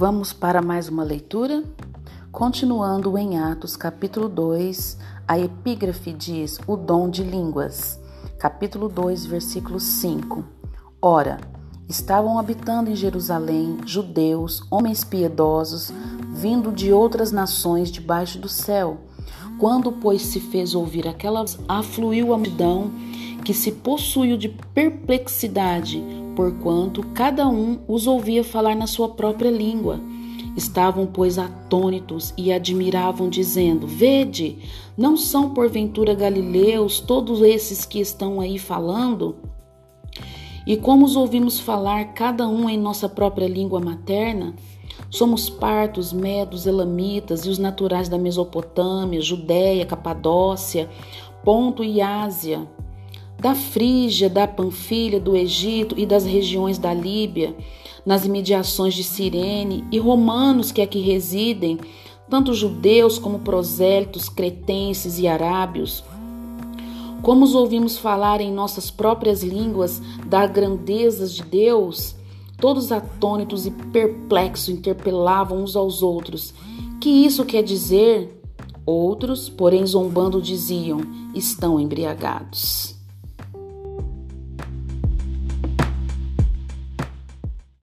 Vamos para mais uma leitura? Continuando em Atos, capítulo 2, a epígrafe diz: O dom de línguas. Capítulo 2, versículo 5. Ora, estavam habitando em Jerusalém judeus, homens piedosos, vindo de outras nações debaixo do céu. Quando, pois, se fez ouvir aquela, afluiu a multidão que se possuiu de perplexidade, porquanto cada um os ouvia falar na sua própria língua. Estavam, pois, atônitos e admiravam, dizendo: Vede, não são porventura galileus todos esses que estão aí falando? E como os ouvimos falar, cada um em nossa própria língua materna? Somos partos, medos, elamitas e os naturais da Mesopotâmia, Judéia, Capadócia, Ponto e Ásia da Frígia, da Panfilha, do Egito e das regiões da Líbia, nas imediações de Cirene, e romanos que aqui residem, tanto judeus como prosélitos, cretenses e arábios. Como os ouvimos falar em nossas próprias línguas das grandezas de Deus, todos atônitos e perplexos interpelavam uns aos outros. Que isso quer dizer? Outros, porém zombando, diziam: estão embriagados.